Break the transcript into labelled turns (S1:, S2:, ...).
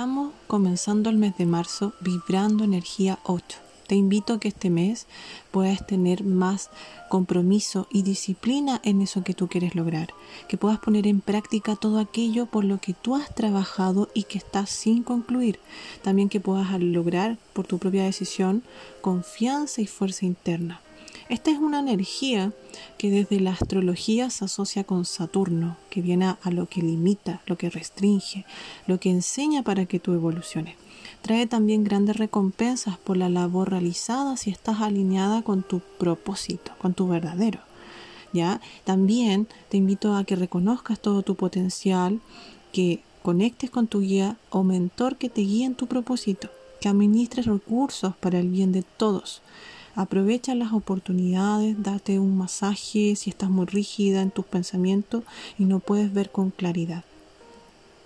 S1: Estamos comenzando el mes de marzo vibrando energía 8. Te invito a que este mes puedas tener más compromiso y disciplina en eso que tú quieres lograr, que puedas poner en práctica todo aquello por lo que tú has trabajado y que estás sin concluir. También que puedas lograr por tu propia decisión confianza y fuerza interna. Esta es una energía que desde la astrología se asocia con Saturno, que viene a lo que limita, lo que restringe, lo que enseña para que tú evoluciones. Trae también grandes recompensas por la labor realizada si estás alineada con tu propósito, con tu verdadero. ¿Ya? También te invito a que reconozcas todo tu potencial, que conectes con tu guía o mentor que te guíe en tu propósito, que administres recursos para el bien de todos Aprovecha las oportunidades, date un masaje si estás muy rígida en tus pensamientos y no puedes ver con claridad.